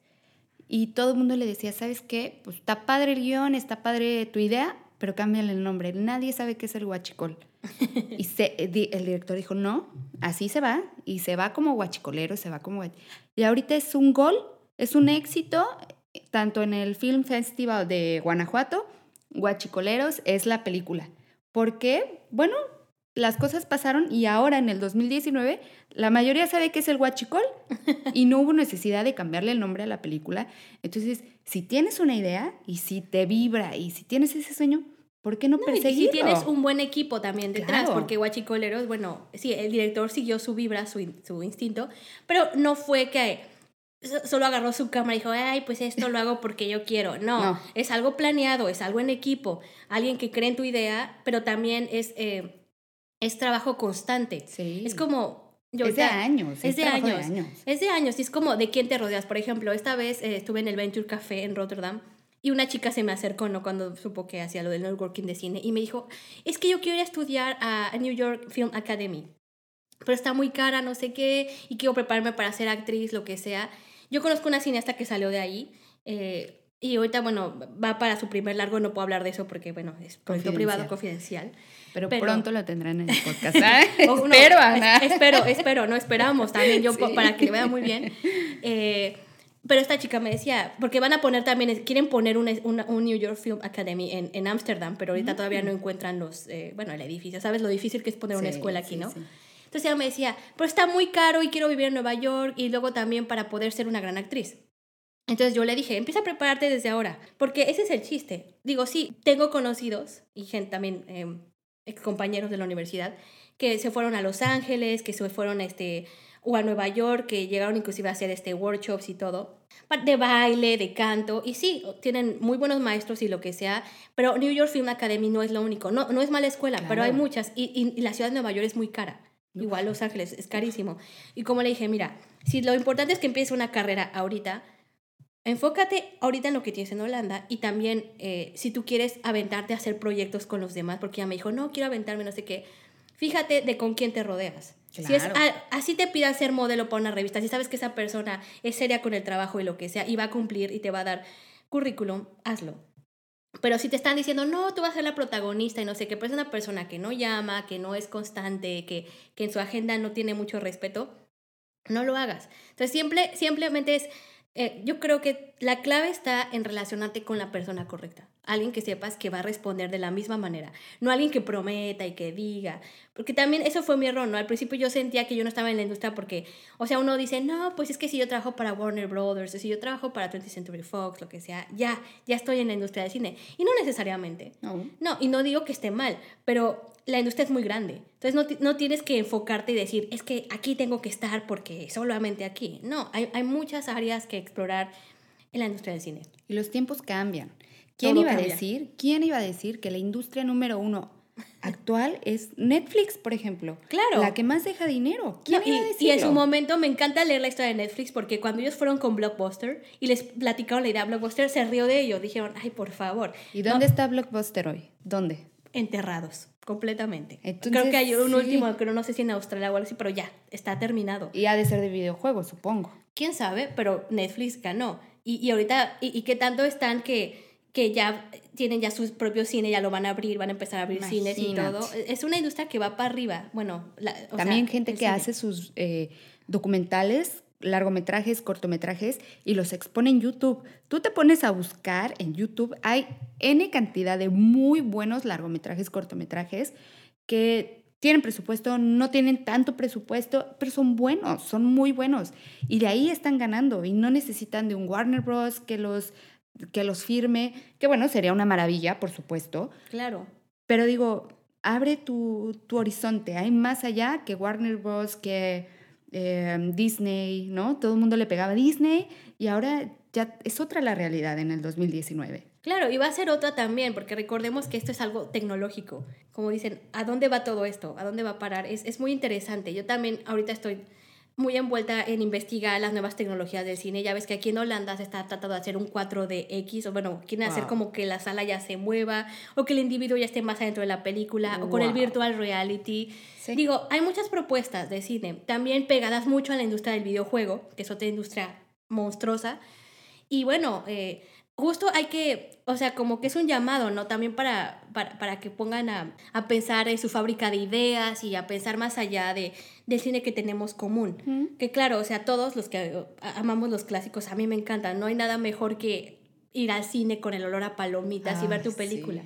y todo el mundo le decía, ¿sabes qué? Pues está padre el guion, está padre tu idea, pero cámbiale el nombre. Nadie sabe qué es el huachicol. Y se, eh, el director dijo, no, así se va. Y se va como guachicolero, se va como... Y ahorita es un gol, es un éxito, tanto en el Film Festival de Guanajuato, Guachicoleros es la película. Porque, bueno, las cosas pasaron y ahora en el 2019 la mayoría sabe qué es el guachicol y no hubo necesidad de cambiarle el nombre a la película. Entonces, si tienes una idea y si te vibra y si tienes ese sueño, ¿por qué no, perseguirlo? Y si tienes un buen equipo también detrás, porque Guachicoleros, bueno, sí, el director siguió su vibra, su, su instinto, pero no fue que solo agarró su cámara y dijo, ay, pues esto lo hago porque yo quiero. No, es algo planeado, es algo en equipo, alguien que cree en tu idea, pero también es, eh, es trabajo constante. Sí. Es como es de años. Es, de años, Es de años. Y es como de quién te rodeas. Por ejemplo, esta vez eh, estuve en el Venture Café en Rotterdam y una chica se me acercó ¿no? cuando supo que hacía lo del networking de cine y me dijo, es que yo quiero ir a estudiar a New York Film Academy, pero está muy cara, no sé qué, y quiero prepararme para ser actriz, lo que sea. Yo conozco una cineasta que salió de ahí. Eh, y ahorita, bueno, va para su primer largo, no puedo hablar de eso porque, bueno, es proyecto privado confidencial. Pero, pronto lo tendrán en el podcast. espero, Ana. espero, espero, no esperamos también yo para que le vea muy bien. Eh, pero esta chica me decía, porque van a poner también, quieren poner un, un New York Film Academy en Ámsterdam, pero ahorita todavía no mm. encuentran los, eh, bueno, el edificio. ¿Sabes lo difícil que es poner una escuela aquí, no? Entonces ella me decía, pero está muy caro y quiero vivir en Nueva York y luego también para poder ser una gran actriz. Entonces yo le dije, empieza a prepararte desde ahora, porque ese es el chiste. Digo, sí, tengo conocidos y gente también, eh, compañeros de la universidad, que se fueron a Los Ángeles, que se fueron a este, o a Nueva York, que llegaron inclusive a hacer este workshops y todo, de baile, de canto, y sí, tienen muy buenos maestros y lo que sea, pero New York Film Academy no es lo único, no, no es mala escuela, pero hay muchas, y, y, la ciudad de Nueva York es muy cara. Igual Los Ángeles es carísimo. Y como le dije, mira, si lo importante es que empieces una carrera ahorita, Enfócate ahorita en lo que tienes en Holanda y también eh, si tú quieres aventarte a hacer proyectos con los demás, porque ella me dijo, no, quiero aventarme, no sé qué, fíjate de con quién te rodeas. Si es así te pidan ser modelo para una revista, si sabes que esa persona es seria con el trabajo y lo que sea y va a cumplir y te va a dar currículum, hazlo. Pero si te están diciendo, no, tú vas a ser la protagonista y no sé qué, pero es una persona que no llama, que no es constante, que, que en su agenda no tiene mucho respeto, no lo hagas. Entonces, siempre, simplemente es, eh, yo creo que la clave está en relacionarte con la persona correcta. Alguien que sepas que va a responder de la misma manera. No alguien que prometa y que diga. Porque también eso fue mi error, ¿no? Al principio yo sentía que yo no estaba en la industria porque, o sea, uno dice, no, pues es que si yo trabajo para Warner Brothers, o si yo trabajo para 20th Century Fox, lo que sea, ya, ya estoy en la industria del cine. Y no necesariamente. No. No, y no digo que esté mal, pero la industria es muy grande. Entonces no, no, tienes que enfocarte y decir, es que aquí tengo que estar porque solamente aquí. No, hay, hay muchas áreas que explorar en la industria del cine. Y los tiempos cambian. ¿Quién Todo iba cambia. a decir? ¿Quién iba a decir que la industria número uno actual es Netflix, por ejemplo? Claro. La que más deja dinero. ¿Quién No, iba a y, y decirlo? en su momento me encanta leer la historia de Netflix porque cuando ellos fueron con Blockbuster y les platicaron la idea, Blockbuster se rió de ellos. Dijeron, ay, por favor. ¿Y No, dónde está Blockbuster hoy? ¿Dónde? Enterrados, completamente. Entonces, creo que hay un sí. último, creo no sé si en Australia o algo así, pero ya, está terminado. Y ha de ser de videojuegos, supongo. quién sabe, pero Netflix ganó. Y, y ahorita, y, y qué tanto están que, que ya tienen ya su propio cine, ya lo van a abrir, van a empezar a abrir cines y todo. Es una industria que va para arriba. Bueno, la- o También sea, gente que cine. hace sus eh, documentales, largometrajes, cortometrajes y los expone en YouTube. Tú te pones a buscar en YouTube, hay N cantidad de muy buenos largometrajes, cortometrajes que tienen presupuesto, no tienen tanto presupuesto, pero son buenos, son muy buenos. Y de ahí están ganando y no necesitan de un Warner Bros. que los, que los firme, que bueno, sería una maravilla, por supuesto, Claro. pero digo, abre tu, tu horizonte. Hay más allá que Warner Bros., que eh, Disney, ¿no? Todo el mundo le pegaba Disney y ahora ya es otra la realidad en el 2019. Claro, y va a ser otra también, porque recordemos que esto es algo tecnológico. Como dicen, ¿a dónde va todo esto? ¿A dónde va a parar? Es, es muy interesante. Yo también ahorita estoy muy envuelta en investigar las nuevas tecnologías del cine. Ya ves que aquí en Holanda se está tratando de hacer un 4DX, o bueno, quieren hacer Wow. como que la sala ya se mueva, o que el individuo ya esté más adentro de la película, o con el virtual reality. Sí. Digo, hay muchas propuestas de cine, también pegadas mucho a la industria del videojuego, que es otra industria monstruosa. Y bueno, eh, justo hay que, o sea, como que es un llamado, ¿no? También para, para, para que pongan a, a pensar en su fábrica de ideas y a pensar más allá de, del cine que tenemos común. Que claro, o sea, todos los que amamos los clásicos, a mí me encantan. No hay nada mejor que ir al cine con el olor a palomitas y ver Ay, tu sí. película,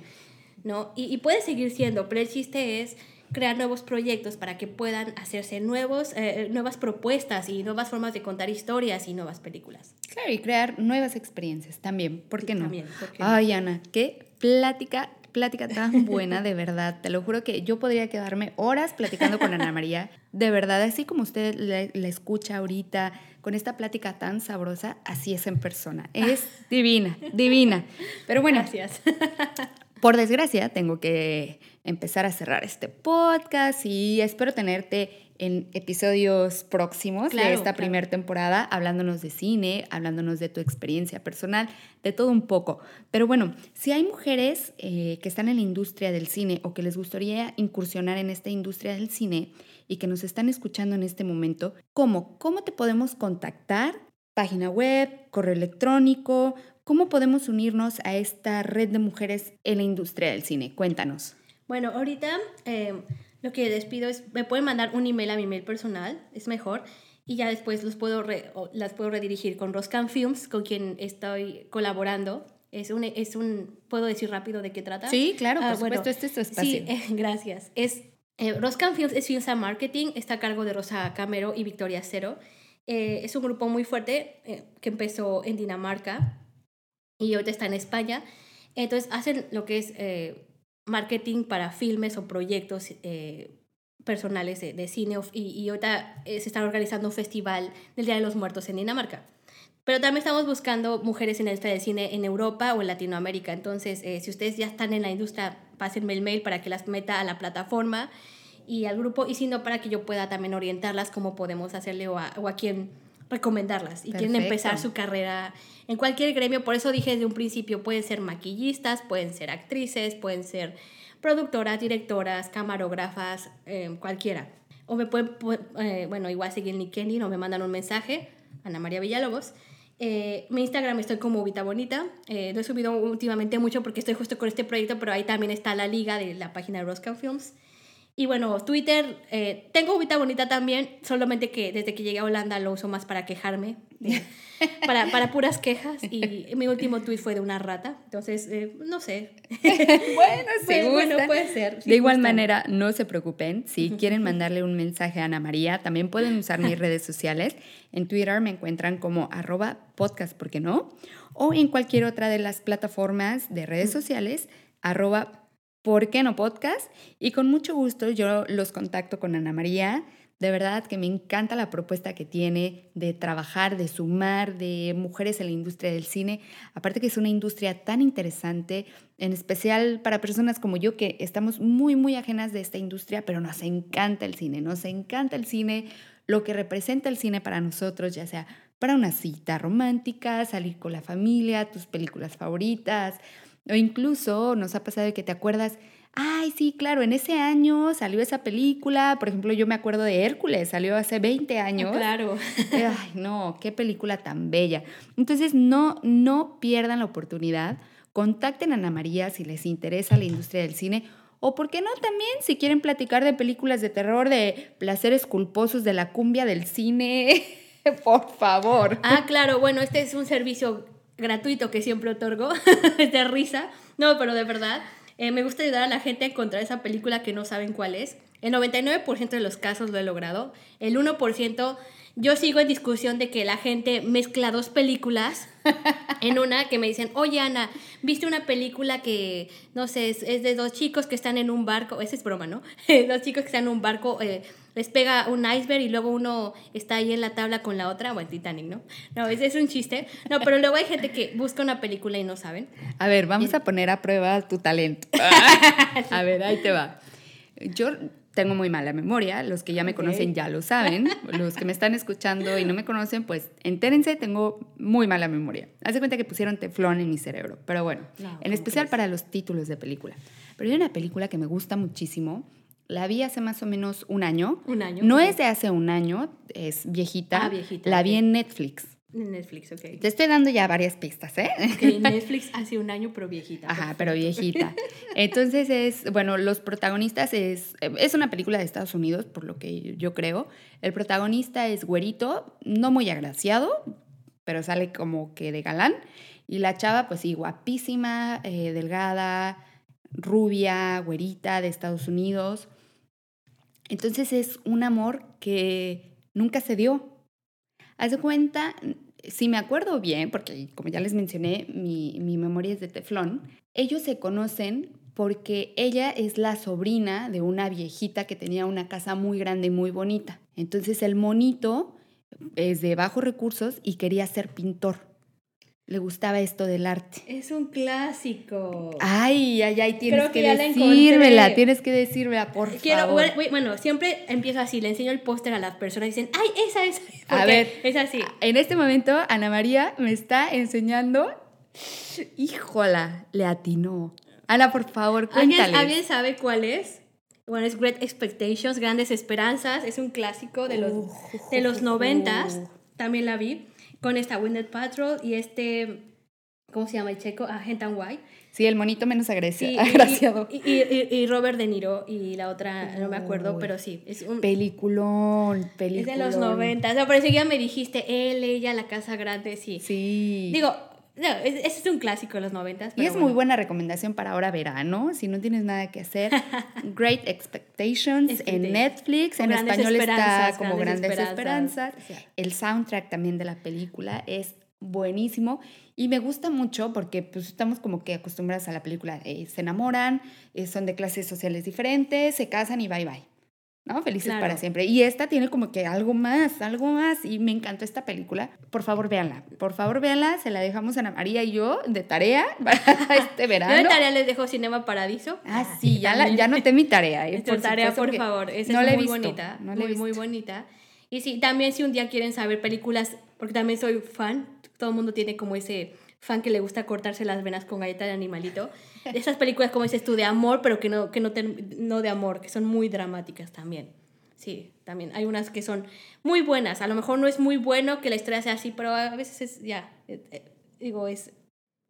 ¿no? Y, y puede seguir siendo, pero el chiste es crear nuevos proyectos para que puedan hacerse nuevos, eh, nuevas propuestas y nuevas formas de contar historias y nuevas películas. Claro, y crear nuevas experiencias también. ¿Por qué no? También, ¿por qué no? Ay, Ana, qué plática, plática tan buena, de verdad. Te lo juro que yo podría quedarme horas platicando con Ana María. De verdad, así como usted la, la escucha ahorita, con esta plática tan sabrosa, así es en persona. Es divina, divina. Pero bueno, Gracias. por desgracia, tengo que empezar a cerrar este podcast y espero tenerte en episodios próximos Claro, de esta claro. primera temporada, hablándonos de cine, hablándonos de tu experiencia personal, de todo un poco. Pero bueno, si hay mujeres eh, que están en la industria del cine o que les gustaría incursionar en esta industria del cine y que nos están escuchando en este momento, ¿cómo? ¿Cómo te podemos contactar? Página web, correo electrónico, ¿Cómo podemos unirnos a esta red de mujeres en la industria del cine? Cuéntanos. Bueno, ahorita eh, lo que les pido es, me pueden mandar un email a mi email personal, es mejor, y ya después los puedo re- las puedo redirigir con Roscan Films, con quien estoy colaborando. Es un, es un, ¿puedo decir rápido de qué trata? Sí, claro, por Ah, bueno, supuesto, este es tu espacio. Sí, eh, gracias. Es, eh, Roscan Films es Films and Marketing, está a cargo de Rosa Camero y Victoria Cero. Eh, es un grupo muy fuerte eh, que empezó en Dinamarca y ahorita está en España. Entonces hacen lo que es eh, marketing para filmes o proyectos eh, personales de, de cine y, y ahorita eh, se está organizando un festival del Día de los Muertos en Dinamarca. Pero también estamos buscando mujeres en la industria cine en Europa o en Latinoamérica. Entonces, eh, si ustedes ya están en la industria, pásenme el mail para que las meta a la plataforma y al grupo. Y si no, para que yo pueda también orientarlas cómo podemos hacerle o a, o a quién recomendarlas. Y quieren Perfecto. empezar su carrera en cualquier gremio. Por eso dije desde un principio, pueden ser maquillistas, pueden ser actrices, pueden ser productoras, directoras, camarógrafas, eh, cualquiera. O me pueden, pu- eh, bueno, igual seguir en LinkedIn o me mandan un mensaje, Ana María Villalobos, Eh, mi Instagram estoy como Vita Bonita. Eh, no he subido últimamente mucho porque estoy justo con este proyecto, pero ahí también está la liga de la página de Roscoe Films. Y bueno, Twitter, eh, tengo Vita Bonita también, solamente que desde que llegué a Holanda lo uso más para quejarme, para, para, puras quejas. Y mi último tweet fue de una rata, entonces, eh, no sé. bueno, sí, bueno, puede ser. de igual manera, no se preocupen, si quieren mandarle un mensaje a Ana María, también pueden usar mis redes sociales. En Twitter me encuentran como arroba podcast, ¿por qué no? O en cualquier otra de las plataformas de redes sociales, arroba ¿por qué no podcast? Y con mucho gusto yo los contacto con Ana María. De verdad que me encanta la propuesta que tiene de trabajar, de sumar, de mujeres en la industria del cine. Aparte que es una industria tan interesante, en especial para personas como yo que estamos muy, muy ajenas de esta industria, pero nos encanta el cine, nos encanta el cine, lo que representa el cine para nosotros, ya sea para una cita romántica, salir con la familia, tus películas favoritas, o incluso nos ha pasado que te acuerdas, ay, sí, claro, en ese año salió esa película, por ejemplo, yo me acuerdo de Hércules, salió hace 20 años. Claro. Ay, no, qué película tan bella. Entonces, no, no pierdan la oportunidad, contacten a Ana María si les interesa la industria del cine. O por qué no también si quieren platicar de películas de terror, de placeres culposos de la cumbia del cine, por favor. Ah, claro, bueno, este es un servicio gratuito que siempre otorgo, de risa, no, pero de verdad, eh, me gusta ayudar a la gente a encontrar esa película que no saben cuál es. El 99% de los casos lo he logrado, el 1% yo sigo en discusión de que la gente mezcla dos películas en una que me dicen, oye Ana, ¿viste una película que, no sé, es, de dos chicos que están en un barco? Esa es broma, ¿no? dos chicos que están en un barco, eh, les pega un iceberg y luego uno está ahí en la tabla con la otra, o en Titanic, ¿no? No, ese es un chiste. No, pero luego hay gente que busca una película y no saben. A ver, vamos a poner a prueba tu talento. a ver, ahí te va. Yo tengo muy mala memoria, los que ya me conocen ya lo saben, los que me están escuchando y no me conocen, pues entérense, tengo muy mala memoria. Haz de cuenta que pusieron teflón en mi cerebro, pero bueno, en especial para los títulos de película. Pero hay una película que me gusta muchísimo, la vi hace más o menos un año. Un año. No es de hace un año, es viejita. Ah, viejita. La vi en Netflix. Netflix, ok. Te estoy dando ya varias pistas, ¿eh? Ok, Netflix hace un año, pero viejita. Ajá, pero viejita. Entonces es, bueno, los protagonistas es, es una película de Estados Unidos, por lo que yo creo. El protagonista es güerito, no muy agraciado, pero sale como que de galán. Y la chava, pues sí, guapísima, eh, delgada, rubia, güerita de Estados Unidos. Entonces es un amor que nunca se dio. Haz de cuenta, si me acuerdo bien, porque como ya les mencioné, mi, mi memoria es de teflón, ellos se conocen porque ella es la sobrina de una viejita que tenía una casa muy grande y muy bonita. Entonces el monito es de bajos recursos y quería ser pintor le gustaba esto del arte. Es un clásico. Ay, ay, ay, tienes que, decírmela, tienes que decírmela, por favor. Bueno, siempre empiezo así, le enseño el póster a las personas y dicen, ay, esa es. A ver, es así. En este momento, Ana María me está enseñando. Híjola, le atinó. Ana, por favor, cuéntale. ¿Alguien, sabe cuál es? Bueno, es Great Expectations, Grandes Esperanzas. Es un clásico de los, de los noventas. También la vi con esta Winded Patrol y este, ¿cómo se llama el checo? Agent and White. Sí, el monito menos agraciado. Y, y, y, Robert De Niro y la otra, no me acuerdo, pero sí. Es un peliculón, peliculón. Es de los 90. O sea, parece que ya me dijiste, él, ella, la casa grande, sí. Sí. Digo, no, ese es un clásico de los 90. Y es muy buena recomendación para ahora verano, si no tienes nada que hacer. Great Expectations en Netflix, en español está como Grandes, Esperanzas. El soundtrack también de la película es buenísimo y me gusta mucho porque pues estamos como que acostumbradas a la película, eh, se enamoran, eh, son de clases sociales diferentes, se casan y bye bye. ¿No? Felices para siempre. Y esta tiene como que algo más, algo más. Y me encantó esta película. Por favor, véanla. Por favor, véanla. Se la dejamos a Ana María y yo de tarea para este verano. Yo de tarea les dejo Cinema Paradiso. Ah, sí, ya, la, ya noté mi tarea. ¿eh? por tarea, por favor. Esa es muy bonita. muy, muy bonita. Y sí, también si un día quieren saber películas, porque también soy fan, todo el mundo tiene como ese fan que le gusta cortarse las venas con galleta de animalito. Esas películas, como dices tú, de amor, pero que no, que no, no de amor, que son muy dramáticas también. sí, también hay unas que son muy buenas. A lo mejor no es muy bueno que la historia sea así, pero a veces es, ya, eh, eh, digo, es,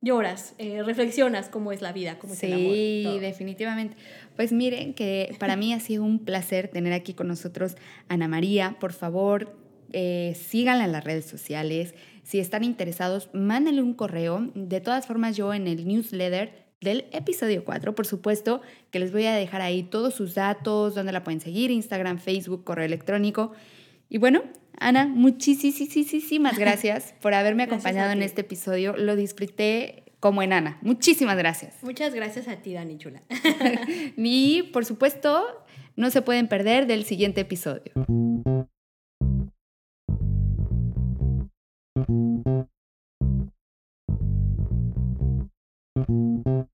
lloras, eh, reflexionas cómo es la vida, cómo es el amor. Sí, definitivamente. Pues miren que para mí ha sido un placer tener aquí con nosotros Ana María. Por favor, síganla en las redes sociales. Si están interesados, mándenle un correo. De todas formas, yo en el newsletter del episodio 4, por supuesto, que les voy a dejar ahí todos sus datos, donde la pueden seguir, Instagram, Facebook, correo electrónico. Y bueno, Ana, muchísimas gracias por haberme acompañado en este episodio. Lo disfruté como en Ana. Muchísimas gracias. Muchas gracias a ti, Dani Chula. y por supuesto, no se pueden perder del siguiente episodio. Thank you.